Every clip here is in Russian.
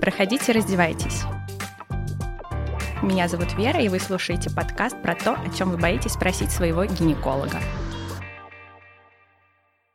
Проходите, раздевайтесь. Меня зовут Вера, и вы слушаете подкаст про то, о чем вы боитесь спросить своего гинеколога.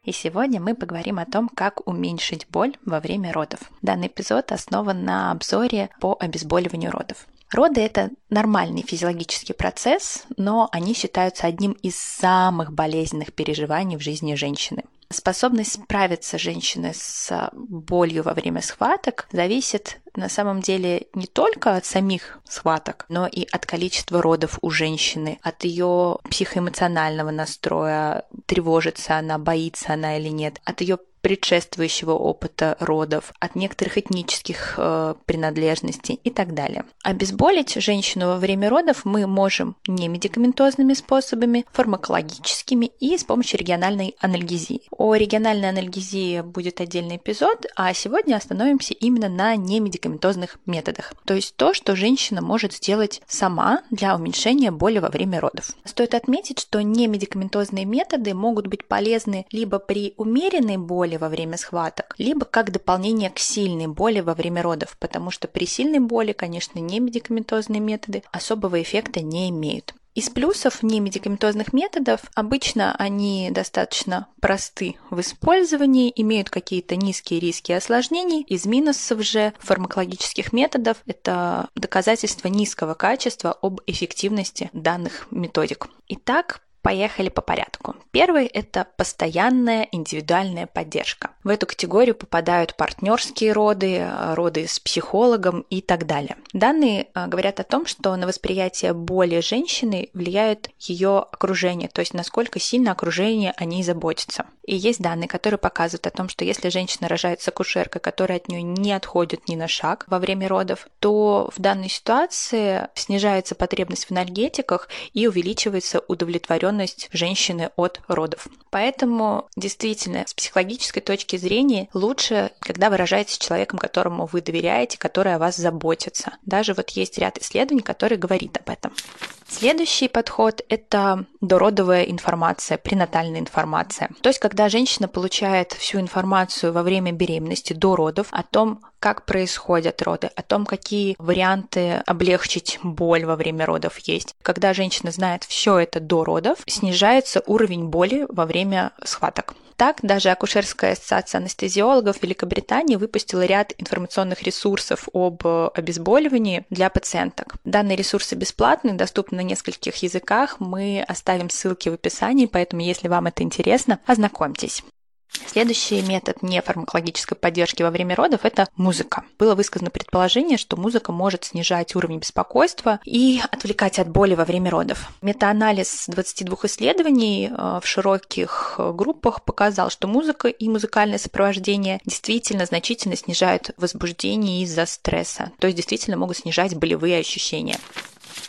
И сегодня мы поговорим о том, как уменьшить боль во время родов. Данный эпизод основан на обзоре по обезболиванию родов. Роды – это нормальный физиологический процесс, но они считаются одним из самых болезненных переживаний в жизни женщины. Способность справиться женщины с болью во время схваток зависит на самом деле не только от самих схваток, но и от количества родов у женщины, от ее психоэмоционального настроя, тревожится она, боится она или нет, от ее предшествующего опыта родов, от некоторых этнических э, принадлежностей и так далее. Обезболить женщину во время родов мы можем не медикаментозными способами, фармакологическими и с помощью региональной анальгезии. О региональной анальгезии будет отдельный эпизод, а сегодня остановимся именно на немедикаментозных методах, то есть то, что женщина может сделать сама для уменьшения боли во время родов. Стоит отметить, что немедикаментозные методы могут быть полезны либо при умеренной боли, боли во время схваток, либо как дополнение к сильной боли во время родов, потому что при сильной боли, конечно, не медикаментозные методы особого эффекта не имеют. Из плюсов немедикаментозных методов обычно они достаточно просты в использовании, имеют какие-то низкие риски осложнений. Из минусов же фармакологических методов это доказательство низкого качества об эффективности данных методик. Итак, Поехали по порядку. Первый – это постоянная индивидуальная поддержка. В эту категорию попадают партнерские роды, роды с психологом и так далее. Данные а, говорят о том, что на восприятие боли женщины влияет ее окружение, то есть насколько сильно окружение о ней заботится. И есть данные, которые показывают о том, что если женщина рожает с акушеркой, которая от нее не отходит ни на шаг во время родов, то в данной ситуации снижается потребность в энергетиках и увеличивается удовлетворенность удовлетворенность женщины от родов. Поэтому действительно с психологической точки зрения лучше, когда вы рожаете с человеком, которому вы доверяете, который о вас заботится. Даже вот есть ряд исследований, которые говорит об этом. Следующий подход – это дородовая информация, пренатальная информация. То есть, когда женщина получает всю информацию во время беременности, до родов, о том, как происходят роды, о том, какие варианты облегчить боль во время родов есть. Когда женщина знает все это до родов, снижается уровень боли во время схваток. Так, даже Акушерская ассоциация анестезиологов Великобритании выпустила ряд информационных ресурсов об обезболивании для пациенток. Данные ресурсы бесплатны, доступны на нескольких языках. Мы оставим ссылки в описании, поэтому если вам это интересно, ознакомьтесь. Следующий метод нефармакологической поддержки во время родов – это музыка. Было высказано предположение, что музыка может снижать уровень беспокойства и отвлекать от боли во время родов. Метаанализ 22 исследований э, в широких группах показал, что музыка и музыкальное сопровождение действительно значительно снижают возбуждение из-за стресса, то есть действительно могут снижать болевые ощущения.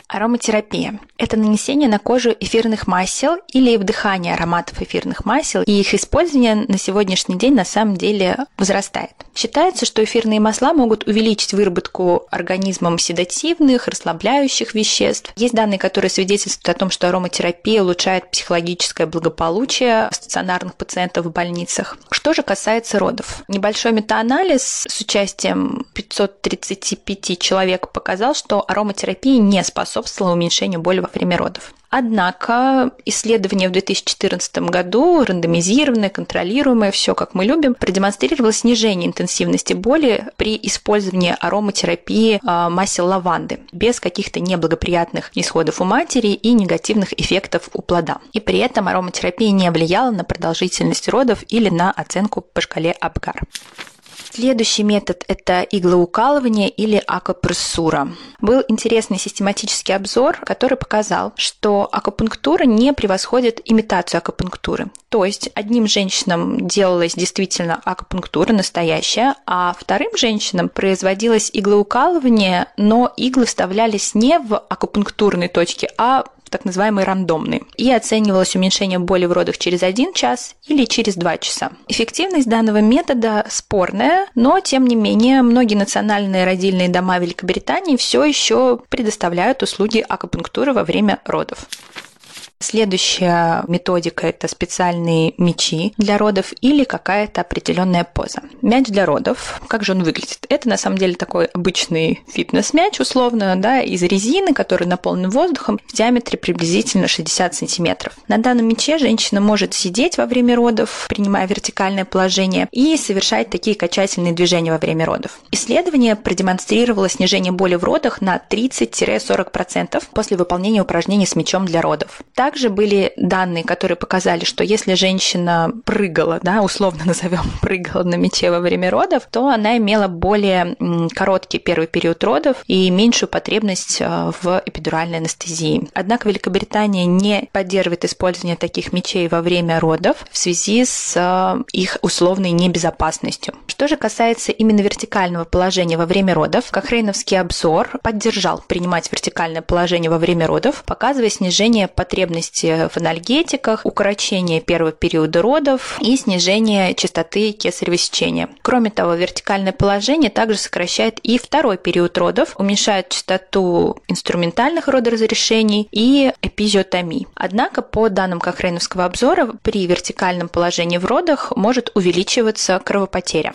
Ароматерапия – это нанесение на кожу эфирных масел или вдыхание ароматов эфирных масел, и их использование на сегодняшний день на самом деле возрастает. Считается, что эфирные масла могут увеличить выработку организмом седативных, расслабляющих веществ. Есть данные, которые свидетельствуют о том, что ароматерапия улучшает психологическое благополучие стационарных пациентов в больницах. Что же касается родов? Небольшой метаанализ с участием 535 человек показал, что ароматерапия не способствовала уменьшению боли во время родов. Однако исследование в 2014 году, рандомизированное, контролируемое, все как мы любим, продемонстрировало снижение интенсивности боли при использовании ароматерапии а, масел лаванды без каких-то неблагоприятных исходов у матери и негативных эффектов у плода. И при этом ароматерапия не влияла на продолжительность родов или на оценку по шкале Апгар. Следующий метод – это иглоукалывание или акупрессура. Был интересный систематический обзор, который показал, что акупунктура не превосходит имитацию акупунктуры. То есть одним женщинам делалась действительно акупунктура настоящая, а вторым женщинам производилось иглоукалывание, но иглы вставлялись не в акупунктурной точке, а так называемый рандомный, и оценивалось уменьшение боли в родах через один час или через два часа. Эффективность данного метода спорная, но тем не менее многие национальные родильные дома Великобритании все еще предоставляют услуги акупунктуры во время родов. Следующая методика – это специальные мячи для родов или какая-то определенная поза. Мяч для родов, как же он выглядит? Это на самом деле такой обычный фитнес-мяч, условно, да, из резины, который наполнен воздухом в диаметре приблизительно 60 сантиметров. На данном мяче женщина может сидеть во время родов, принимая вертикальное положение, и совершать такие качательные движения во время родов. Исследование продемонстрировало снижение боли в родах на 30-40% после выполнения упражнений с мячом для родов. Так также были данные, которые показали, что если женщина прыгала, да, условно назовем, прыгала на мече во время родов, то она имела более короткий первый период родов и меньшую потребность э, в эпидуральной анестезии. Однако Великобритания не поддерживает использование таких мечей во время родов в связи с э, их условной небезопасностью. Что же касается именно вертикального положения во время родов, Кохрейновский обзор поддержал принимать вертикальное положение во время родов, показывая снижение потребности потребности в анальгетиках, укорочение первого периода родов и снижение частоты кесарево сечения. Кроме того, вертикальное положение также сокращает и второй период родов, уменьшает частоту инструментальных родоразрешений и эпизиотомий. Однако, по данным Кохрейновского обзора, при вертикальном положении в родах может увеличиваться кровопотеря.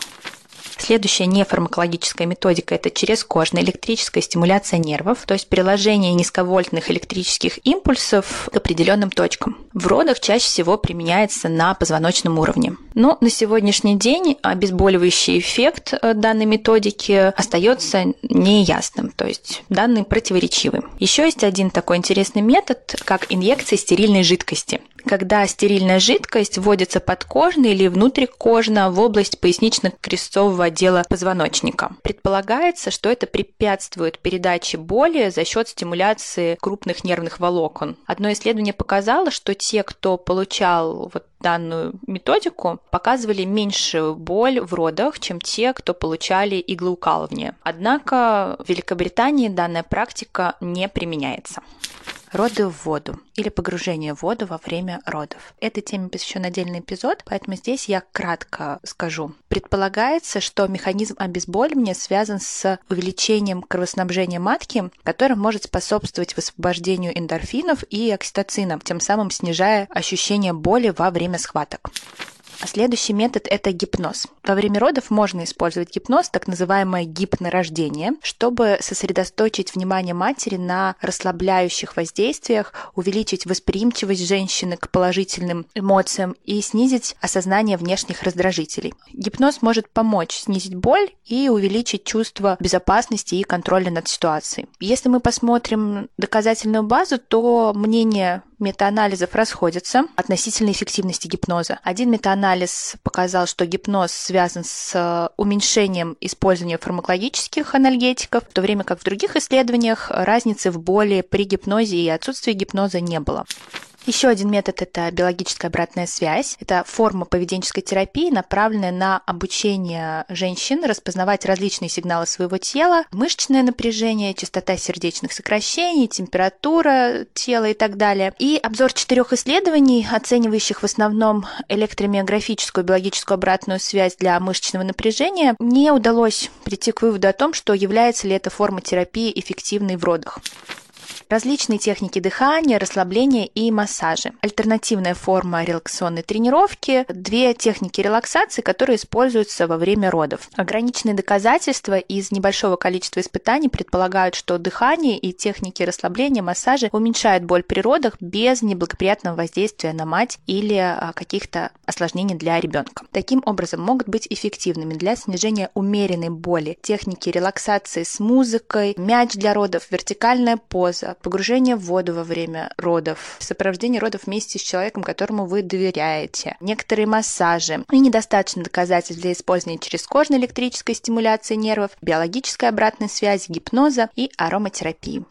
Следующая нефармакологическая методика – это черезкожная электрическая стимуляция нервов, то есть приложение низковольтных электрических импульсов к определенным точкам. В родах чаще всего применяется на позвоночном уровне. Но на сегодняшний день обезболивающий эффект э, данной методики остается неясным, то есть данные противоречивы. Еще есть один такой интересный метод, как инъекция стерильной жидкости когда стерильная жидкость вводится подкожно или внутрикожно в область пояснично-крестцового отдела позвоночника. Предполагается, что это препятствует передаче боли за счет стимуляции крупных нервных волокон. Одно исследование показало, что те, кто получал вот данную методику, показывали меньшую боль в родах, чем те, кто получали иглоукалывание. Однако в Великобритании данная практика не применяется. Роды в воду или погружение в воду во время родов. Этой теме посвящен отдельный эпизод, поэтому здесь я кратко скажу. Предполагается, что механизм обезболивания связан с увеличением кровоснабжения матки, которое может способствовать высвобождению эндорфинов и окситоцина, тем самым снижая ощущение боли во время схваток. А следующий метод – это гипноз. Во время родов можно использовать гипноз, так называемое гипнорождение, чтобы сосредоточить внимание матери на расслабляющих воздействиях, увеличить восприимчивость женщины к положительным эмоциям и снизить осознание внешних раздражителей. Гипноз может помочь снизить боль и увеличить чувство безопасности и контроля над ситуацией. Если мы посмотрим доказательную базу, то мнение метаанализов расходятся относительно эффективности гипноза. Один метаанализ показал, что гипноз связан с э, уменьшением использования фармакологических анальгетиков, в то время как в других исследованиях разницы в боли при гипнозе и отсутствии гипноза не было. Еще один метод – это биологическая обратная связь. Это форма поведенческой терапии, направленная на обучение женщин распознавать различные сигналы своего тела, мышечное напряжение, частота сердечных сокращений, температура тела и так далее. И обзор четырех исследований, оценивающих в основном электромиографическую биологическую обратную связь для мышечного напряжения, не удалось прийти к выводу о том, что является ли эта форма терапии эффективной в родах различные техники дыхания, расслабления и массажи. Альтернативная форма релаксационной тренировки, две техники релаксации, которые используются во время родов. Ограниченные доказательства из небольшого количества испытаний предполагают, что дыхание и техники расслабления, массажи уменьшают боль при родах без неблагоприятного воздействия на мать или а, каких-то осложнений для ребенка. Таким образом, могут быть эффективными для снижения умеренной боли. Техники релаксации с музыкой, мяч для родов, вертикальная поза, погружение в воду во время родов, сопровождение родов вместе с человеком, которому вы доверяете, некоторые массажи и недостаточно доказательств для использования через кожной электрической стимуляции нервов, биологической обратной связи, гипноза и ароматерапии.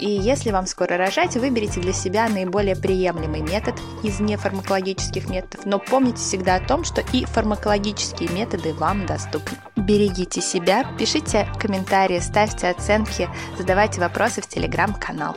И если вам скоро рожать, выберите для себя наиболее приемлемый метод из нефармакологических методов, но помните всегда о том, что и фармакологические методы вам доступны. Берегите себя, пишите комментарии, ставьте оценки, задавайте вопросы в телеграм-канал.